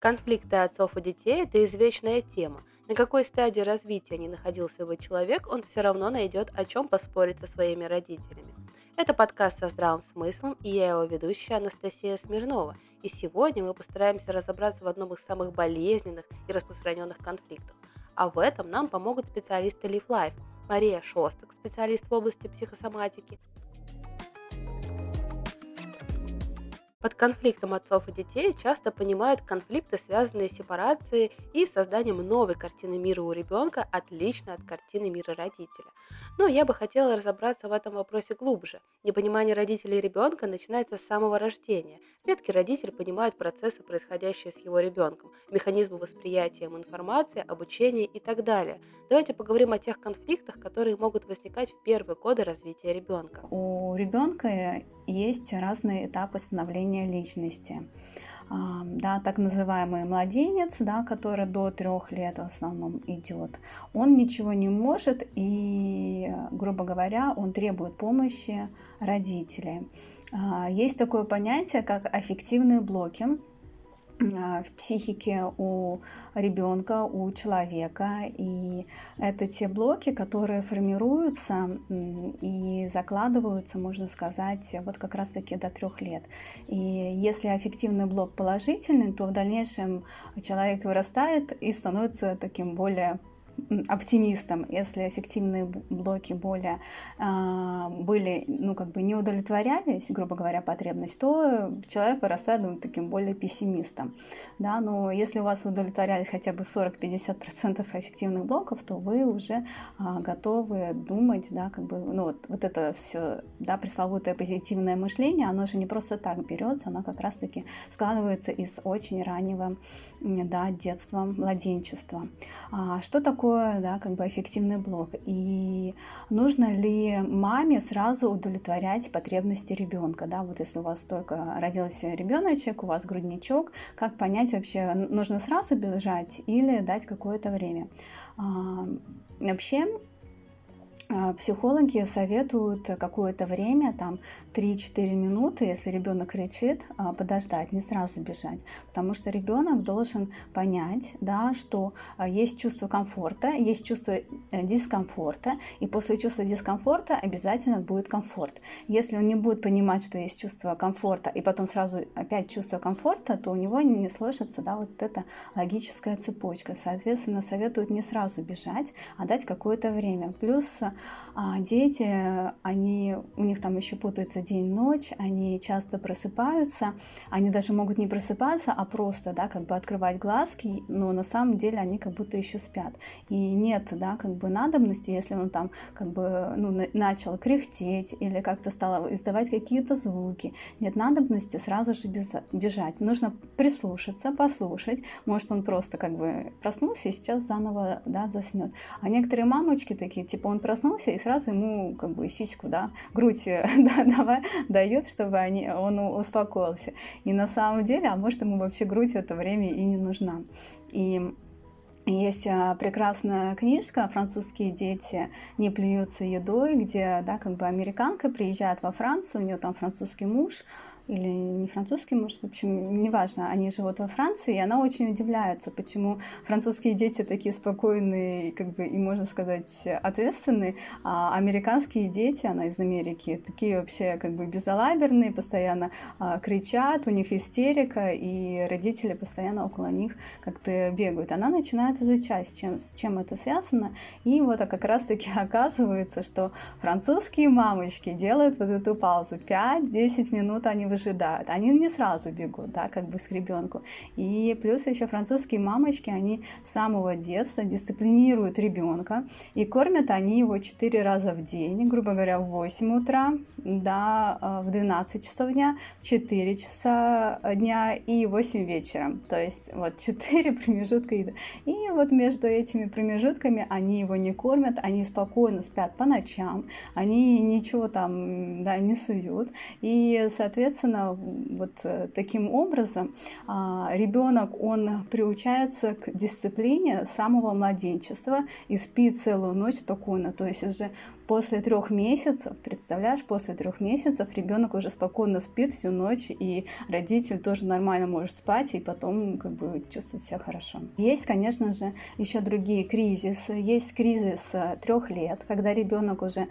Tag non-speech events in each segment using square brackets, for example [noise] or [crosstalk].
Конфликты отцов и детей – это извечная тема. На какой стадии развития не находился бы человек, он все равно найдет о чем поспорить со своими родителями. Это подкаст со здравым смыслом, и я его ведущая Анастасия Смирнова. И сегодня мы постараемся разобраться в одном из самых болезненных и распространенных конфликтов. А в этом нам помогут специалисты Live Life. Мария Шостак, специалист в области психосоматики, Под конфликтом отцов и детей часто понимают конфликты, связанные с сепарацией и созданием новой картины мира у ребенка, отлично от картины мира родителя. Но я бы хотела разобраться в этом вопросе глубже. Непонимание родителей ребенка начинается с самого рождения. Редкий родитель понимает процессы, происходящие с его ребенком, механизмы восприятия информации, обучения и так далее. Давайте поговорим о тех конфликтах, которые могут возникать в первые годы развития ребенка. У ребенка есть разные этапы становления личности. Да, так называемый младенец, да, который до трех лет в основном идет, он ничего не может и, грубо говоря, он требует помощи родителей. А, есть такое понятие, как аффективные блоки. А, в психике у ребенка, у человека. И это те блоки, которые формируются и закладываются, можно сказать, вот как раз-таки до трех лет. И если аффективный блок положительный, то в дальнейшем человек вырастает и становится таким более оптимистом, если эффективные блоки более э, были, ну, как бы не удовлетворялись, грубо говоря, потребность, то человек вырастает ну, таким более пессимистом, да, но если у вас удовлетворяли хотя бы 40-50% эффективных блоков, то вы уже э, готовы думать, да, как бы, ну, вот, вот это все, да, пресловутое позитивное мышление, оно же не просто так берется, оно как раз-таки складывается из очень раннего, да, детства, младенчества. А что такое такое, да, как бы эффективный блок. И нужно ли маме сразу удовлетворять потребности ребенка, да, вот если у вас только родился ребеночек, у вас грудничок, как понять вообще, нужно сразу бежать или дать какое-то время. А, вообще, психологи советуют какое-то время, там 3-4 минуты, если ребенок кричит, а, подождать, не сразу бежать. Потому что ребенок должен понять, да, что а, есть чувство комфорта, есть чувство э, дискомфорта, и после чувства дискомфорта обязательно будет комфорт. Если он не будет понимать, что есть чувство комфорта, и потом сразу опять чувство комфорта, то у него не сложится да, вот эта логическая цепочка. Соответственно, советуют не сразу бежать, а дать какое-то время. Плюс а дети, они, у них там еще путается день-ночь, они часто просыпаются, они даже могут не просыпаться, а просто, да, как бы открывать глазки, но на самом деле они как будто еще спят. И нет, да, как бы надобности, если он там как бы, ну, начал кряхтеть или как-то стал издавать какие-то звуки, нет надобности сразу же бежать. Нужно прислушаться, послушать. Может, он просто как бы проснулся и сейчас заново, да, заснет. А некоторые мамочки такие, типа, он проснулся, проснулся, и сразу ему как бы сиську, да, [laughs] грудь [laughs] да, давай, дает, чтобы они, он успокоился. И на самом деле, а может ему вообще грудь в это время и не нужна. И есть а, прекрасная книжка «Французские дети не плюются едой», где, да, как бы американка приезжает во Францию, у нее там французский муж, или не французский муж, в общем, неважно, они живут во Франции, и она очень удивляется, почему французские дети такие спокойные, как бы, и, можно сказать, ответственные, а американские дети, она из Америки, такие вообще как бы безалаберные, постоянно а, кричат, у них истерика, и родители постоянно около них как-то бегают. Она начинает изучать, с чем, с чем это связано, и вот а как раз-таки [laughs] оказывается, что французские мамочки делают вот эту паузу, 5-10 минут они выживают ожидают. Они не сразу бегут, да, как бы с ребенку. И плюс еще французские мамочки, они с самого детства дисциплинируют ребенка, и кормят они его 4 раза в день, грубо говоря, в 8 утра, да, э, в 12 часов дня, в 4 часа дня и 8 вечера. То есть вот 4 [laughs] промежутка еды. И вот между этими промежутками они его не кормят, они спокойно спят по ночам, они ничего там да, не суют. И, соответственно, вот э, таким образом а, ребенок, он приучается к дисциплине самого младенчества и спит целую ночь спокойно. То есть уже после трех месяцев, представляешь, после трех месяцев ребенок уже спокойно спит всю ночь, и родитель тоже нормально может спать, и потом как бы чувствовать себя хорошо. Есть, конечно же, еще другие кризисы. Есть кризис трех лет, когда ребенок уже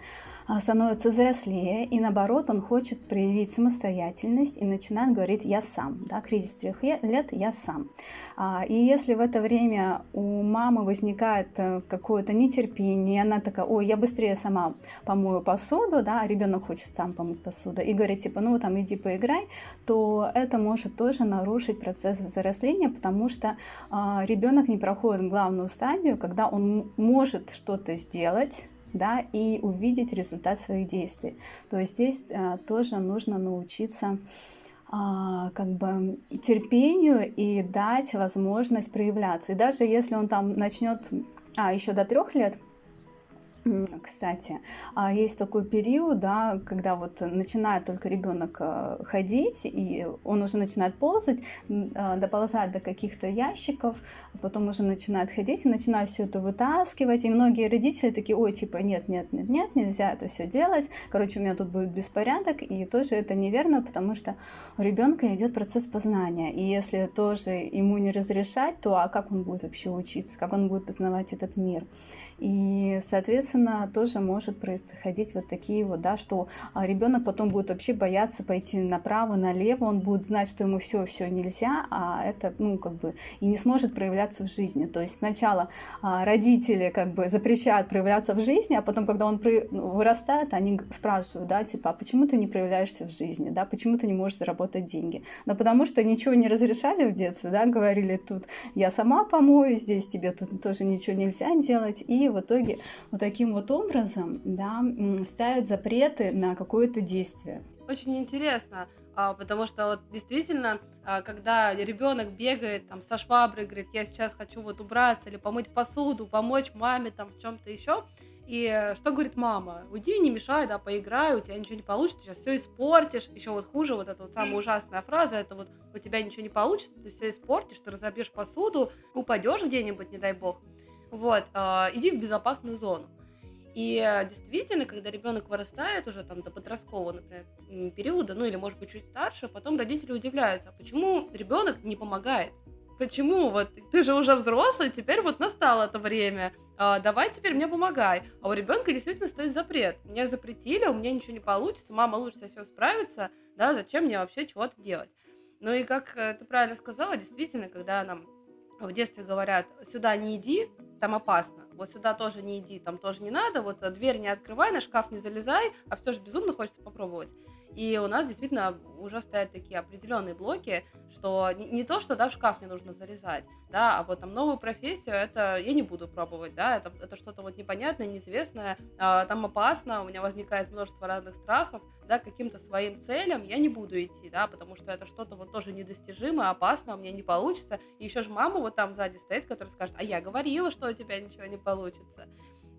становится взрослее, и наоборот, он хочет проявить самостоятельность и начинает говорить «я сам». Да, кризис трех лет «я сам». А, и если в это время у мамы возникает э, какое-то нетерпение, она такая «ой, я быстрее сама помою посуду», да, а ребенок хочет сам помыть посуду, и говорит типа «ну там иди поиграй», то это может тоже нарушить процесс взросления, потому что а, ребенок не проходит главную стадию, когда он может что-то сделать, да, и увидеть результат своих действий. То есть здесь а, тоже нужно научиться а, как бы терпению и дать возможность проявляться. И даже если он там начнет, а еще до трех лет, кстати, а есть такой период, да, когда вот начинает только ребенок э, ходить, и он уже начинает ползать, а, доползать до каких-то ящиков, потом уже начинает ходить и начинает все это вытаскивать. И многие родители такие, ой, типа, нет, нет, нет, нет, нельзя это все делать. Короче, у меня тут будет беспорядок, и тоже это неверно, потому что у ребенка идет процесс познания. И если тоже ему не разрешать, то а как он будет вообще учиться, как он будет познавать этот мир? И, соответственно, тоже может происходить вот такие вот, да, что а, ребенок потом будет вообще бояться пойти направо, налево, он будет знать, что ему все, все нельзя, а это, ну, как бы, и не сможет проявляться в жизни. То есть сначала а, родители как бы запрещают проявляться в жизни, а потом, когда он ну, вырастает, они спрашивают, да, типа, а почему ты не проявляешься в жизни, да, почему ты не можешь заработать деньги? Да потому что ничего не разрешали в детстве, да, говорили тут, я сама помою, здесь тебе тут тоже ничего нельзя делать, и в итоге вот таким вот образом да, ставят запреты на какое-то действие. Очень интересно, а, потому что вот действительно, а, когда ребенок бегает там со шваброй, говорит, я сейчас хочу вот убраться или помыть посуду, помочь маме там в чем-то еще, и что говорит мама? Уйди, не мешай, да, поиграй, у тебя ничего не получится, сейчас все испортишь. Еще вот хуже, вот эта вот самая ужасная фраза, это вот у тебя ничего не получится, ты все испортишь, ты разобьешь посуду, упадешь где-нибудь, не дай бог. Вот, э, иди в безопасную зону. И э, действительно, когда ребенок вырастает уже там до подросткового, например, периода, ну или может быть чуть старше, потом родители удивляются, а почему ребенок не помогает? Почему вот ты же уже взрослый, теперь вот настало это время, а, давай теперь мне помогай. А у ребенка действительно стоит запрет. Мне запретили, у меня ничего не получится, мама лучше со всем справится, да, зачем мне вообще чего-то делать? Ну и как э, ты правильно сказала, действительно, когда нам в детстве говорят, сюда не иди, там опасно. Вот сюда тоже не иди, там тоже не надо. Вот э, дверь не открывай, на шкаф не залезай, а все же безумно хочется попробовать. И у нас действительно уже стоят такие определенные блоки, что не, не то, что да, в шкаф не нужно залезать, да, а вот там новую профессию, это я не буду пробовать, да, это, это что-то вот непонятное, неизвестное, а, там опасно, у меня возникает множество разных страхов, да, каким-то своим целям я не буду идти, да, потому что это что-то вот тоже недостижимое, опасно, у меня не получится, и еще же мама вот там сзади стоит, которая скажет, а я говорила, что у тебя ничего не получится.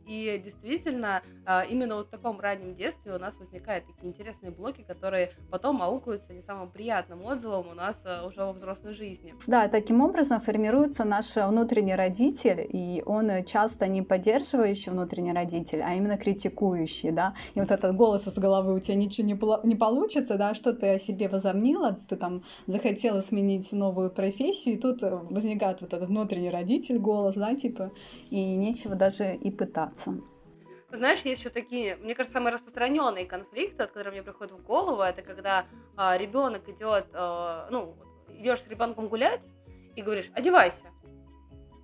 И действительно, а, именно вот в таком раннем детстве у нас возникают такие интересные блоки, которые потом аукаются не самым приятным отзывом у нас а, уже во взрослой жизни. Да, таким образом формируется наш внутренний родитель, и он часто не поддерживающий внутренний родитель, а именно критикующий, да. И вот этот голос из головы, у тебя ничего не, не получится, да, что ты о себе возомнила, ты там захотела сменить новую профессию, и тут возникает вот этот внутренний родитель, голос, да, типа, и нечего даже и пытаться общаться. Знаешь, есть еще такие, мне кажется, самые распространенные конфликты, от которые мне приходят в голову, это когда а, ребенок идет, а, ну, идешь с ребенком гулять и говоришь, одевайся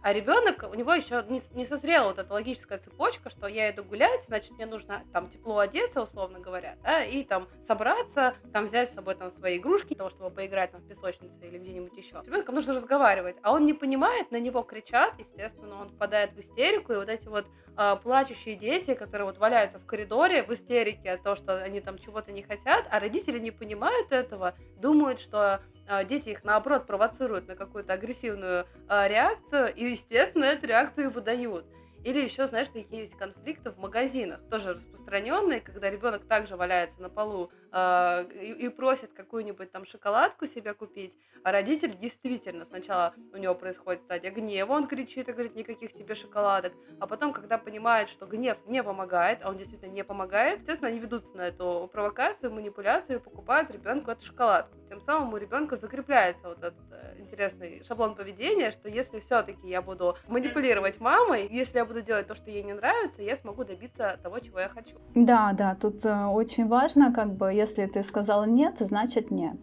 а ребенок, у него еще не, не созрела вот эта логическая цепочка, что я иду гулять, значит, мне нужно там тепло одеться, условно говоря, да, и там собраться, там взять с собой там свои игрушки, для того, чтобы поиграть там в песочнице или где-нибудь еще. С ребенком нужно разговаривать, а он не понимает, на него кричат, естественно, он впадает в истерику, и вот эти вот э, плачущие дети, которые вот валяются в коридоре в истерике от того, что они там чего-то не хотят, а родители не понимают этого, думают, что дети их наоборот провоцируют на какую-то агрессивную а, реакцию, и, естественно, эту реакцию выдают. Или еще, знаешь, есть конфликты в магазинах, тоже распространенные, когда ребенок также валяется на полу э, и, и просит какую-нибудь там шоколадку себе купить, а родитель действительно сначала у него происходит стадия гнева, он кричит и говорит, никаких тебе шоколадок, а потом, когда понимает, что гнев не помогает, а он действительно не помогает, естественно, они ведутся на эту провокацию, манипуляцию и покупают ребенку эту шоколадку. Тем самым у ребенка закрепляется вот этот э, интересный шаблон поведения, что если все-таки я буду манипулировать мамой, если я буду делать то, что ей не нравится, я смогу добиться того, чего я хочу. Да, да, тут э, очень важно, как бы, если ты сказала нет, значит нет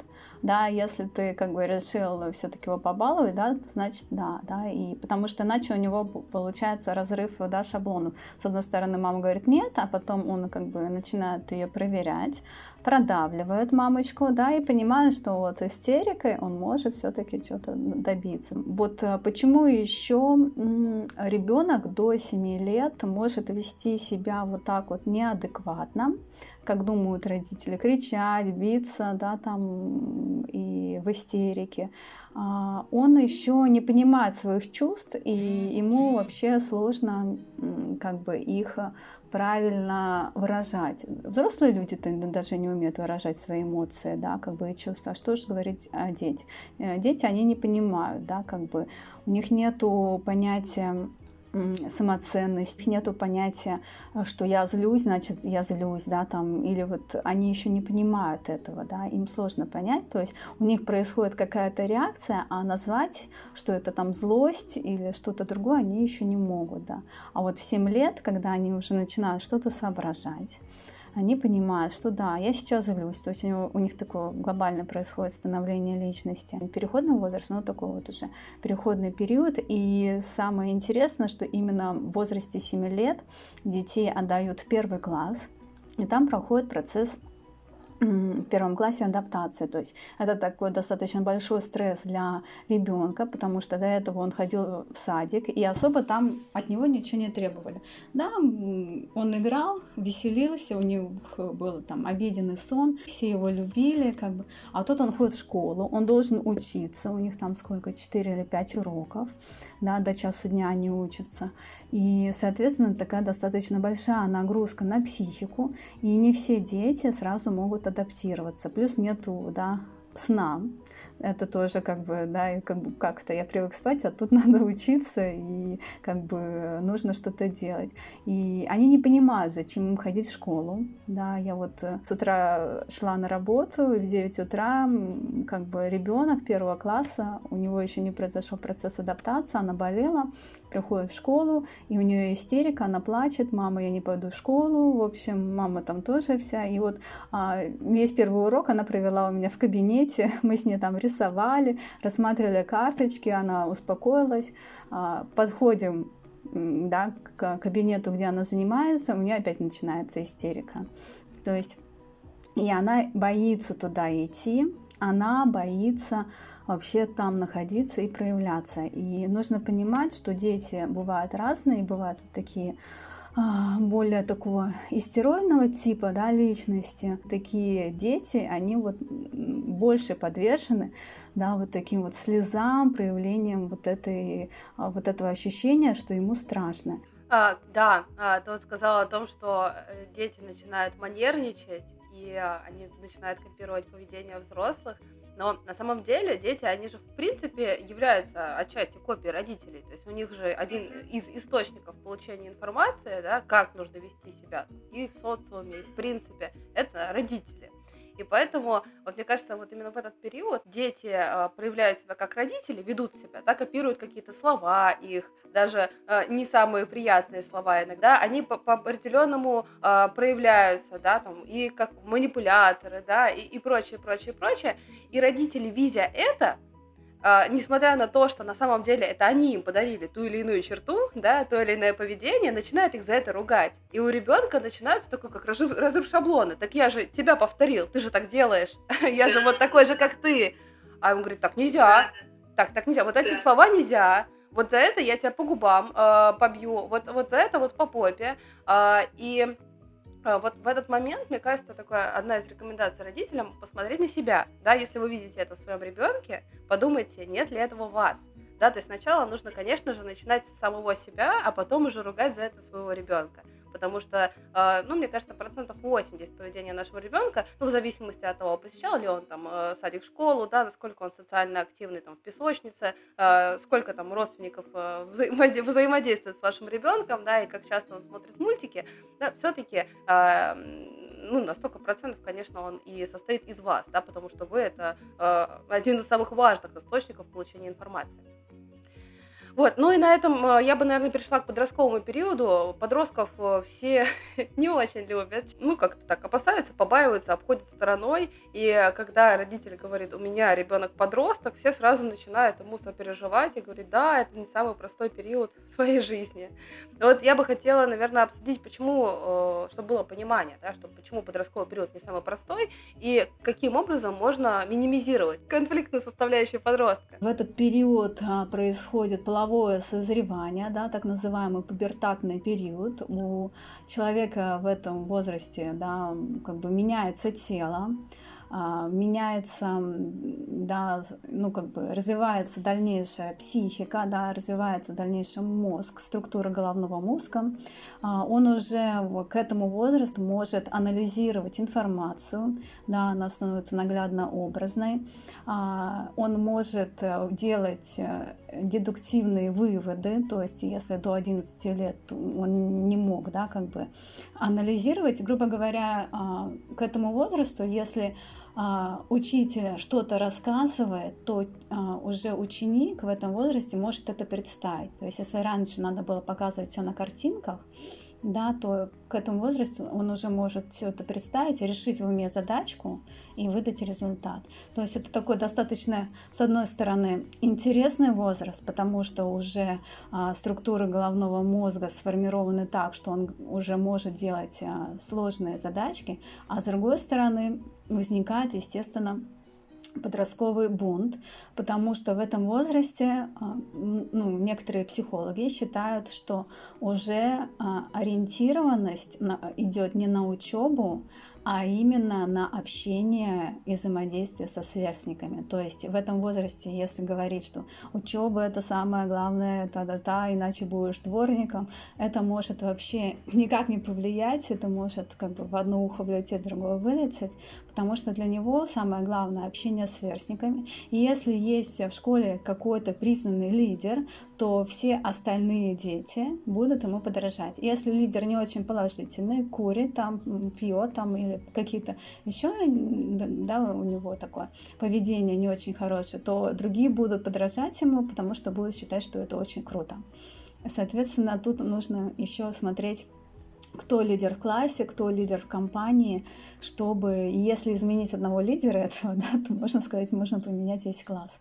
да, если ты как бы решил все-таки его побаловать, да, значит да, да, и потому что иначе у него получается разрыв, да, шаблонов. С одной стороны, мама говорит нет, а потом он как бы начинает ее проверять, продавливает мамочку, да, и понимает, что вот истерикой он может все-таки что-то добиться. Вот э, почему еще ребенок до 7 лет может вести себя вот так вот неадекватно, как думают родители, кричать, биться, да, там и в истерике. А, он еще не понимает своих чувств, и ему вообще сложно как бы их правильно выражать. Взрослые люди даже не умеют выражать свои эмоции, да, как бы и чувства. А что же говорить о детях? Э, дети, они не понимают, да, как бы у них нету понятия самоценность, нету понятия, э, что я злюсь, значит, я злюсь, да, там, или вот они еще не понимают этого, да, им сложно понять, то есть у них происходит какая-то реакция, а назвать, что это там злость или что-то другое, они еще не могут, да. А вот в 7 лет, когда они уже начинают что-то соображать, они понимают, что да, я сейчас злюсь, то есть у, него, у них такое глобально происходит становление личности. Переходный возраст, ну такой вот уже переходный период, и самое интересное, что именно в возрасте 7 лет детей отдают в первый класс, и там проходит процесс в первом классе адаптация. То есть это такой достаточно большой стресс для ребенка, потому что до этого он ходил в садик, и особо там от него ничего не требовали. Да, он играл, веселился, у него был там обеденный сон, все его любили, как бы. А тут он ходит в школу, он должен учиться, у них там сколько, 4 или 5 уроков, да, до часу дня они учатся. И, соответственно, такая достаточно большая нагрузка на психику, и не все дети сразу могут адаптироваться. Плюс нету да, сна, это тоже как бы, да, и как бы как-то я привык спать, а тут [laughs] надо учиться, и как бы нужно что-то делать. И они не понимают, зачем им ходить в школу, да, я вот э, с утра шла на работу, и в 9 утра как бы ребенок первого класса, у него еще не произошел процесс адаптации, она болела, приходит в школу, и у нее истерика, она плачет, мама, я не пойду в школу, в общем, мама там тоже вся, и вот а, весь первый урок она провела у меня в кабинете, [laughs] мы с ней там рисовали, рассматривали карточки, она успокоилась. А, подходим да, к кабинету, где она занимается, у нее опять начинается истерика. То есть, и она боится туда идти, она боится вообще там находиться и проявляться. И нужно понимать, что дети бывают разные, бывают такие более такого истероидного типа да, личности, такие дети, они вот больше подвержены да, вот таким вот слезам, проявлением вот, этой, а, вот этого ощущения, что ему страшно. А, да, а, ты вот сказала о том, что э, дети начинают манерничать, и а, они начинают копировать поведение взрослых. Но на самом деле дети, они же в принципе являются отчасти копией родителей. То есть у них же один из источников получения информации, да, как нужно вести себя и в социуме, и в принципе, это родители. И поэтому, вот мне кажется, вот именно в этот период дети э, проявляют себя как родители, ведут себя, да, копируют какие-то слова их, даже э, не самые приятные слова иногда, они по, по определенному э, проявляются, да, там, и как манипуляторы, да, и, и прочее, прочее, прочее. И родители, видя это, Uh, несмотря на то, что на самом деле это они им подарили ту или иную черту, да, то или иное поведение, начинают их за это ругать. И у ребенка начинается такой, как разрыв, разрыв шаблона. Так я же тебя повторил, ты же так делаешь, [laughs] я же вот такой же, как ты. А он говорит, так нельзя, так, так нельзя, вот эти слова нельзя, вот за это я тебя по губам э, побью, вот, вот за это вот по попе. Э, и а, вот в этот момент, мне кажется, такая одна из рекомендаций родителям посмотреть на себя. Да, если вы видите это в своем ребенке, подумайте, нет ли этого вас. Да, то есть сначала нужно, конечно же, начинать с самого себя, а потом уже ругать за это своего ребенка. Потому что, э, ну, мне кажется, процентов 80 поведения нашего ребенка, ну, в зависимости от того, посещал ли он там э, садик, школу, да, насколько он социально активный там в песочнице, э, сколько там родственников взаимодействует с вашим ребенком, да, и как часто он смотрит мультики, да, все-таки ну, на столько процентов, конечно, он и состоит из вас, да, потому что вы это один из самых важных источников получения информации. Вот, ну и на этом э, я бы, наверное, перешла к подростковому периоду. Подростков э, все [laughs] не очень любят. Ну, как-то так опасаются, побаиваются, обходят стороной. И когда родители говорят, у меня ребенок подросток, все сразу начинают ему сопереживать и говорить, да, это не самый простой период в твоей жизни. Вот я бы хотела, наверное, обсудить, почему, э, чтобы было понимание, да, что почему подростковый период не самый простой, и каким образом можно минимизировать конфликтную составляющую подростка. В этот период а, происходит половое половое созревание, да, так называемый пубертатный период. У человека в этом возрасте да, как бы меняется тело, меняется, да, ну, как бы развивается дальнейшая психика, да, развивается дальнейший мозг, структура головного мозга, а, он уже к этому возрасту может анализировать информацию, да, она становится наглядно образной, а, он может э, делать э, дедуктивные выводы, то есть если до 11 лет он не мог, да, как бы анализировать, грубо говоря, к этому возрасту, если а, учитель что-то рассказывает, то а, уже ученик в этом возрасте может это представить. То есть если раньше надо было показывать все на картинках, да, то к этому возрасту он уже может все это представить, решить в уме задачку и выдать результат. То есть это такой достаточно, с одной стороны, интересный возраст, потому что уже а, структуры головного мозга сформированы так, что он уже может делать а, сложные задачки, а с другой стороны возникает, естественно, подростковый бунт, потому что в этом возрасте а, ну, некоторые психологи считают, что уже а, ориентированность идет не на учебу, а именно на общение и взаимодействие со сверстниками. То есть в этом возрасте, если говорить, что учеба это самое главное, та-да-та, иначе будешь дворником, это может вообще никак не повлиять, это может как бы в одно ухо влететь, в другое вылететь, потому что для него самое главное общение с сверстниками. И если есть в школе какой-то признанный лидер, то все остальные дети будут ему подражать. Если лидер не очень положительный, курит там, пьет там или какие-то еще, да, у него такое поведение не очень хорошее, то другие будут подражать ему, потому что будут считать, что это очень круто. Соответственно, тут нужно еще смотреть кто лидер в классе, кто лидер в компании, чтобы, если изменить одного лидера этого, [laughs] да, то можно сказать, можно поменять весь класс.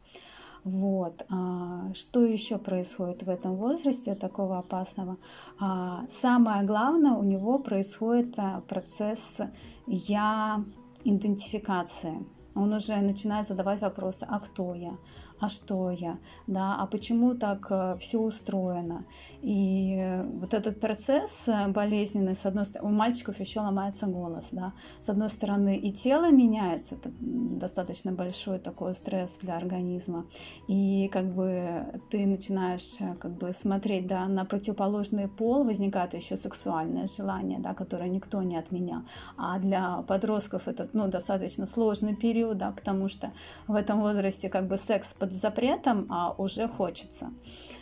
Вот. А, что еще происходит в этом возрасте такого опасного? А, самое главное, у него происходит а, процесс я идентификации. Он уже начинает задавать вопросы, а кто я? А что я, да, а почему так э, все устроено. И вот этот процесс э, болезненный, с одной стороны, у мальчиков еще ломается голос, да, с одной стороны и тело меняется, это достаточно большой такой стресс для организма, и как бы ты начинаешь э, как бы смотреть, да, на противоположный пол, возникает еще сексуальное желание, да, которое никто не отменял, а для подростков это, ну, достаточно сложный период, да, потому что в этом возрасте как бы секс под запретом, а уже хочется.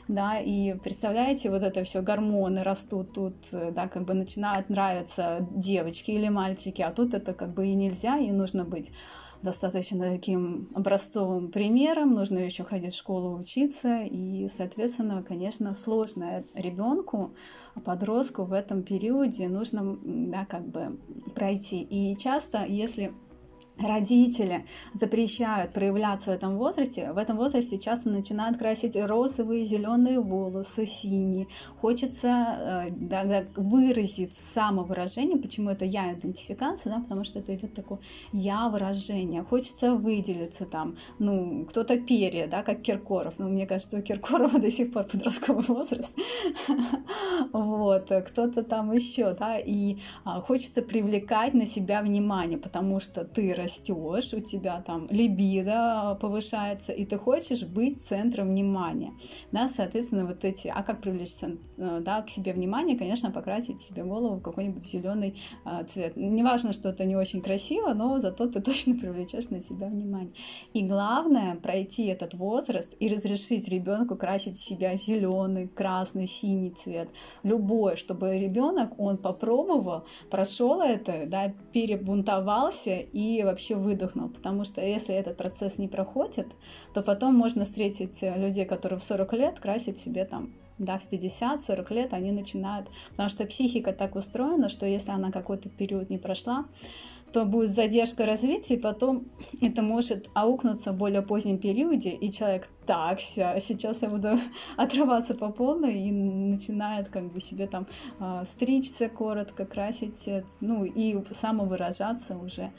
Да, и представляете, вот это все гормоны растут тут, да, как бы начинают нравиться девочки или мальчики, а тут это как бы и нельзя, и нужно быть достаточно таким образцовым примером, нужно еще ходить в школу учиться, и, соответственно, конечно, сложно ребенку, подростку в этом периоде нужно, да, как бы пройти. И часто, если родители запрещают проявляться в этом возрасте, в этом возрасте часто начинают красить розовые, зеленые волосы, синие. Хочется э, да, да, выразить самовыражение, почему это я идентификация, да, потому что это идет такое я выражение. Хочется выделиться там, ну, кто-то перья, да, как Киркоров. Ну, мне кажется, у Киркорова до сих пор подростковый возраст. [laughs] Вот, кто-то там еще, да, и а, хочется привлекать на себя внимание, потому что ты растешь растешь, у тебя там либидо повышается, и ты хочешь быть центром внимания. Да, соответственно, вот эти, а как привлечь э, да, к себе внимание, конечно, покрасить себе голову в какой-нибудь зеленый а, цвет. Неважно, что это не очень красиво, но зато ты [laughs] точно привлечешь на себя внимание. И главное пройти этот возраст и разрешить ребенку красить себя зеленый, красный, синий цвет, любой, чтобы ребенок он попробовал, прошел это, да, перебунтовался и вообще выдохнул, потому что если этот процесс не проходит, то потом можно встретить людей, которые в 40 лет красят себе там да, в 50-40 лет они начинают, потому что психика так устроена, что если она какой-то период не прошла, то будет задержка развития, и потом это может аукнуться в более позднем периоде, и человек так, сейчас я буду [laughs] отрываться по полной, и начинает как бы себе там э, стричься коротко, красить, ну и самовыражаться уже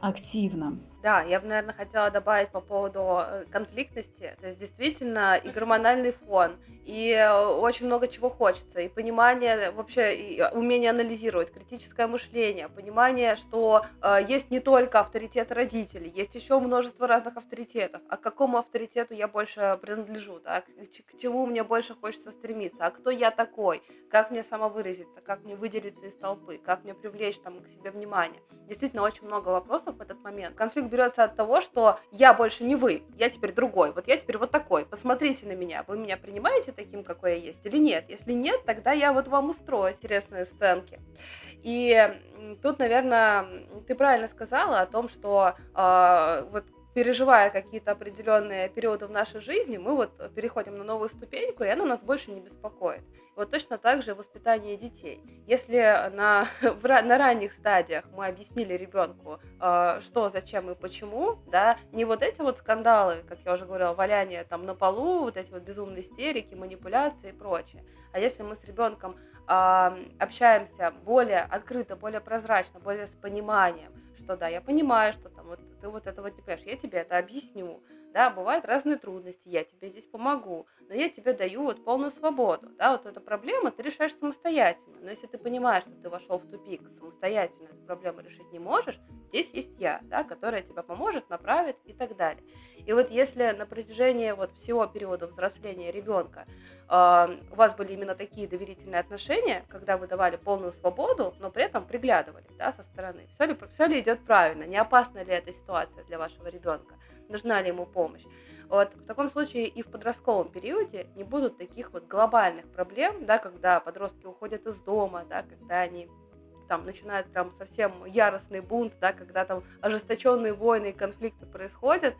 активно. Да, я бы, наверное, хотела добавить по поводу э, конфликтности. То есть действительно и гормональный фон, и э, очень много чего хочется, и понимание вообще, и умение анализировать, критическое мышление, понимание, что э, есть не только авторитет родителей, есть еще множество разных авторитетов. А к какому авторитету я больше принадлежу, да? к, к чему мне больше хочется стремиться, а кто я такой, как мне самовыразиться, как мне выделиться из толпы, как мне привлечь там к себе внимание. Действительно, очень много вопросов в этот момент. Конфликт берется от того, что я больше не вы, я теперь другой, вот я теперь вот такой, посмотрите на меня, вы меня принимаете таким, какой я есть или нет? Если нет, тогда я вот вам устрою интересные сценки. И тут, наверное, ты правильно сказала о том, что э, вот переживая какие-то определенные периоды в нашей жизни, мы вот переходим на новую ступеньку, и она нас больше не беспокоит. Вот точно так же воспитание детей. Если на, [laughs] на ранних стадиях мы объяснили ребенку, э, что, зачем и почему, да, не вот эти вот скандалы, как я уже говорила, валяние там на полу, вот эти вот безумные истерики, манипуляции и прочее. А если мы с ребенком общаемся более открыто, более прозрачно, более с пониманием, что да, я понимаю, что там вот ты вот этого не понимаешь, я тебе это объясню, да, бывают разные трудности, я тебе здесь помогу, но я тебе даю вот полную свободу, да, вот эта проблема ты решаешь самостоятельно, но если ты понимаешь, что ты вошел в тупик, самостоятельно эту проблему решить не можешь, здесь есть я, да, которая тебе поможет, направит и так далее. И вот если на протяжении вот всего периода взросления ребенка э, у вас были именно такие доверительные отношения, когда вы давали полную свободу, но при этом приглядывались, да, со стороны, все ли, все ли идет правильно, не опасна ли эта ситуация для вашего ребенка, нужна ли ему помощь. Вот в таком случае и в подростковом периоде не будут таких вот глобальных проблем, да, когда подростки уходят из дома, да, когда они там начинают прям совсем яростный бунт, да, когда там ожесточенные войны и конфликты происходят,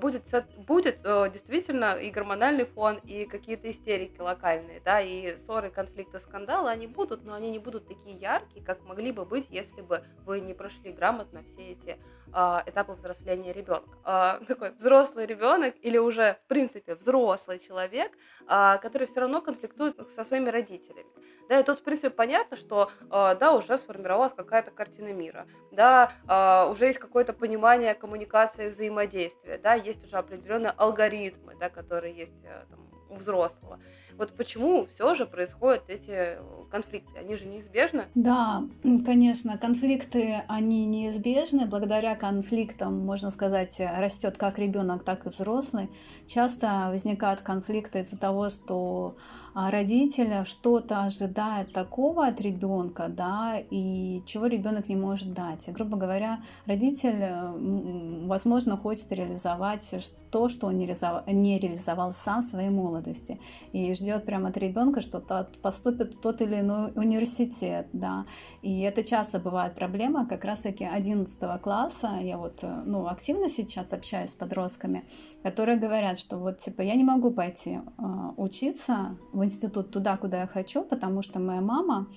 будет все будет э, действительно и гормональный фон, и какие-то истерики локальные, да, и ссоры, конфликты, скандалы, они будут, но они не будут такие яркие, как могли бы быть, если бы вы не прошли грамотно все эти а, этапы взросления ребенка. А, такой взрослый ребенок или уже, в принципе, взрослый человек, который все равно конфликтует со своими родителями. Да, и тут, в принципе, понятно, что, да, уже сформировалась какая-то картина мира, да, уже есть какое-то понимание коммуникации, взаимодействия, да, есть уже определенные алгоритмы, да, которые есть э, там, у взрослого. Вот почему все же происходят эти э, конфликты? Они же неизбежны? Да, конечно, конфликты, они неизбежны. Благодаря конфликтам, можно сказать, растет как ребенок, так и взрослый. Часто возникают конфликты из-за того, что а родителя что-то ожидает такого от ребенка, да, и чего ребенок не может дать. И, грубо говоря, родитель, возможно, хочет реализовать то, что он не реализовал сам в своей молодости, и ждет прямо от ребенка, что тот поступит в тот или иной университет, да. И это часто бывает проблема, как раз-таки 11 класса, я вот, ну, активно сейчас общаюсь с подростками, которые говорят, что вот, типа, я не могу пойти э, учиться в институт туда, куда я хочу, потому что моя мама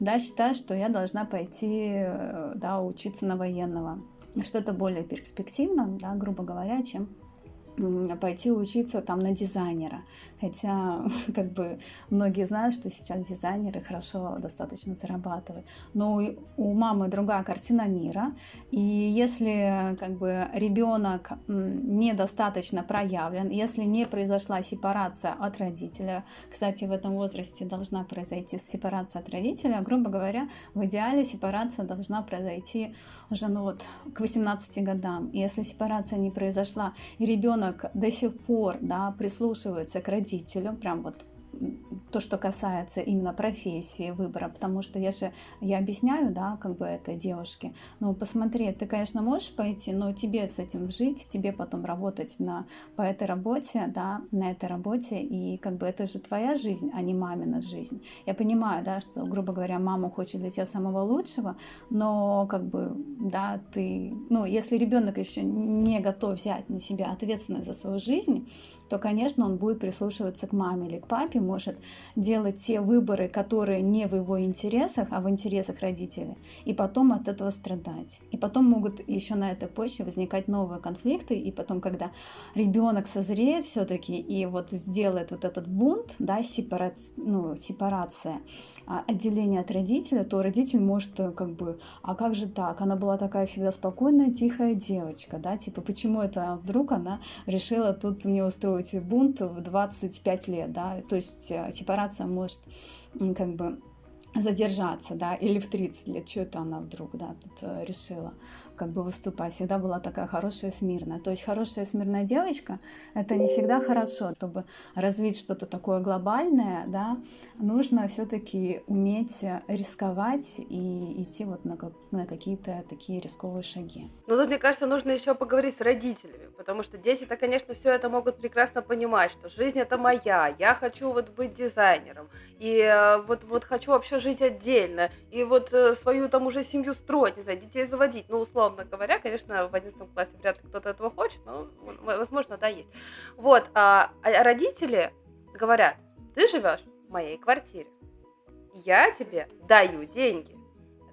да, считает, что я должна пойти да, учиться на военного. Что-то более перспективно, да, грубо говоря, чем пойти учиться там на дизайнера. Хотя, [laughs] как бы, многие знают, что сейчас дизайнеры хорошо достаточно зарабатывают. Но у мамы другая картина мира. И если, как бы, ребенок недостаточно проявлен, если не произошла сепарация от родителя, кстати, в этом возрасте должна произойти сепарация от родителя, грубо говоря, в идеале сепарация должна произойти уже, ну вот, к 18 годам. И если сепарация не произошла, и ребенок ребенок до сих пор да, прислушивается к родителю, прям вот то, что касается именно профессии, выбора, потому что я же, я объясняю, да, как бы этой девушке, ну, посмотри, ты, конечно, можешь пойти, но тебе с этим жить, тебе потом работать на, по этой работе, да, на этой работе, и как бы это же твоя жизнь, а не мамина жизнь. Я понимаю, да, что, грубо говоря, мама хочет для тебя самого лучшего, но как бы, да, ты, ну, если ребенок еще не готов взять на себя ответственность за свою жизнь, то, конечно, он будет прислушиваться к маме или к папе, может делать те выборы, которые не в его интересах, а в интересах родителей, и потом от этого страдать. И потом могут еще на этой почве возникать новые конфликты, и потом, когда ребенок созреет все-таки и вот сделает вот этот бунт, да, сепара... ну, сепарация, а, отделение от родителя, то родитель может э, как бы, а как же так? Она была такая всегда спокойная, тихая девочка, да, типа, почему это вдруг она решила тут мне устроить бунт в 25 лет, да, то есть э, сепарация может как бы задержаться, да, или в 30 лет, что это она вдруг, да, тут э, решила как бы выступать. Всегда была такая хорошая, смирная. То есть хорошая, смирная девочка — это не всегда хорошо. Чтобы развить что-то такое глобальное, да, нужно все таки уметь рисковать и идти вот на, на какие-то такие рисковые шаги. Ну, тут, мне кажется, нужно еще поговорить с родителями, потому что дети-то, конечно, все это могут прекрасно понимать, что жизнь это моя, я хочу вот быть дизайнером, и э, вот, вот хочу вообще жить отдельно, и вот э, свою там уже семью строить, не знаю, детей заводить, ну, условно, условно говоря, конечно, в 11 классе вряд ли кто-то этого хочет, но, возможно, да, есть. Вот, а, а родители говорят, ты живешь в моей квартире, я тебе даю деньги,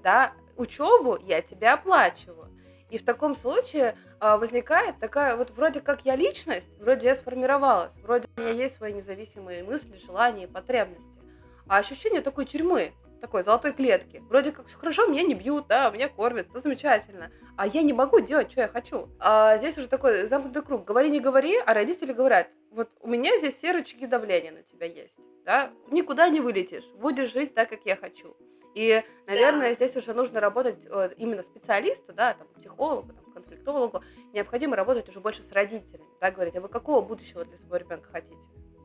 да, учебу я тебе оплачиваю. И в таком случае а, возникает такая, вот вроде как я личность, вроде я сформировалась, вроде у меня есть свои независимые мысли, желания и потребности. А ощущение такой тюрьмы, такой золотой клетки. Вроде как все хорошо, меня не бьют, да, меня кормят, все замечательно. А я не могу делать, что я хочу. А здесь уже такой замкнутый круг. Говори, не говори, а родители говорят, вот у меня здесь все рычаги давления на тебя есть, да, никуда не вылетишь, будешь жить так, как я хочу. И, наверное, да. здесь уже нужно работать именно специалисту, да, там, психологу, там, конфликтологу, необходимо работать уже больше с родителями, да, говорить, а вы какого будущего для своего ребенка хотите?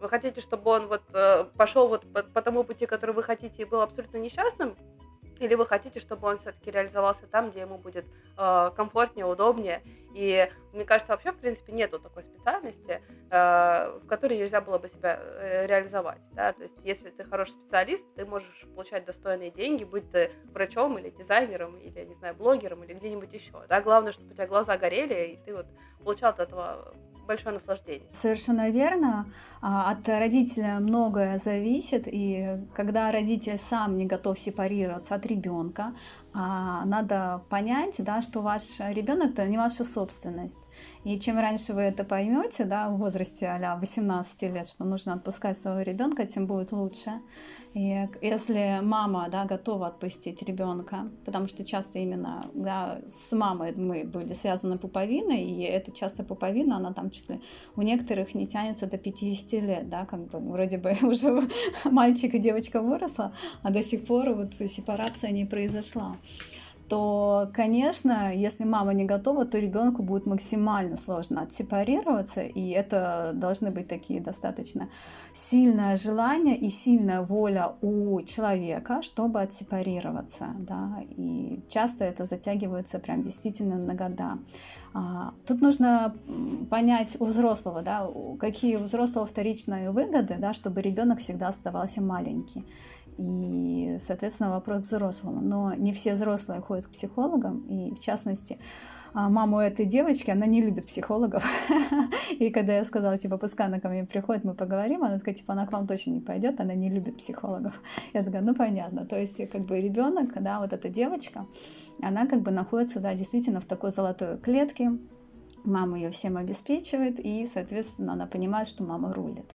Вы хотите, чтобы он вот э, пошел вот по, по тому пути, который вы хотите, и был абсолютно несчастным? Или вы хотите, чтобы он все-таки реализовался там, где ему будет э, комфортнее, удобнее? И мне кажется, вообще, в принципе, нету такой специальности, э, в которой нельзя было бы себя э, реализовать. Да? То есть, если ты хороший специалист, ты можешь получать достойные деньги, будь ты врачом или дизайнером, или, не знаю, блогером, или где-нибудь еще. Да? Главное, чтобы у тебя глаза горели, и ты вот получал от этого большое наслаждение. Совершенно верно. А, от родителя многое зависит, и когда родитель сам не готов сепарироваться от ребенка, надо понять, да, что ваш ребенок это не ваша собственность. И чем раньше вы это поймете, да, в возрасте а 18 лет, что нужно отпускать своего ребенка, тем будет лучше. И если мама да, готова отпустить ребенка, потому что часто именно да, с мамой мы были связаны пуповиной, и эта часто пуповина, она там чуть ли у некоторых не тянется до 50 лет, да, как бы вроде бы [laughs] уже мальчик и девочка выросла, а до сих пор вот сепарация не произошла то, конечно, если мама не готова, то ребенку будет максимально сложно отсепарироваться, и это должны быть такие достаточно сильное желание и сильная воля у человека, чтобы отсепарироваться, да, и часто это затягивается прям действительно на года. А, тут нужно понять у взрослого, да, какие у взрослого вторичные выгоды, да, чтобы ребенок всегда оставался маленький. И, соответственно, вопрос к взрослому. Но не все взрослые ходят к психологам, и в частности, а, маму этой девочки, она не любит психологов. [laughs] И когда я сказала, типа, пускай она ко мне приходит, мы поговорим, она такая, типа, она к вам точно не пойдет, она не любит психологов. [laughs] Я такая, ну понятно. То есть, как бы ребенок, да, вот эта девочка, она как бы находится, да, действительно в такой золотой клетке, мама ее всем обеспечивает, и, соответственно, она понимает, что мама рулит.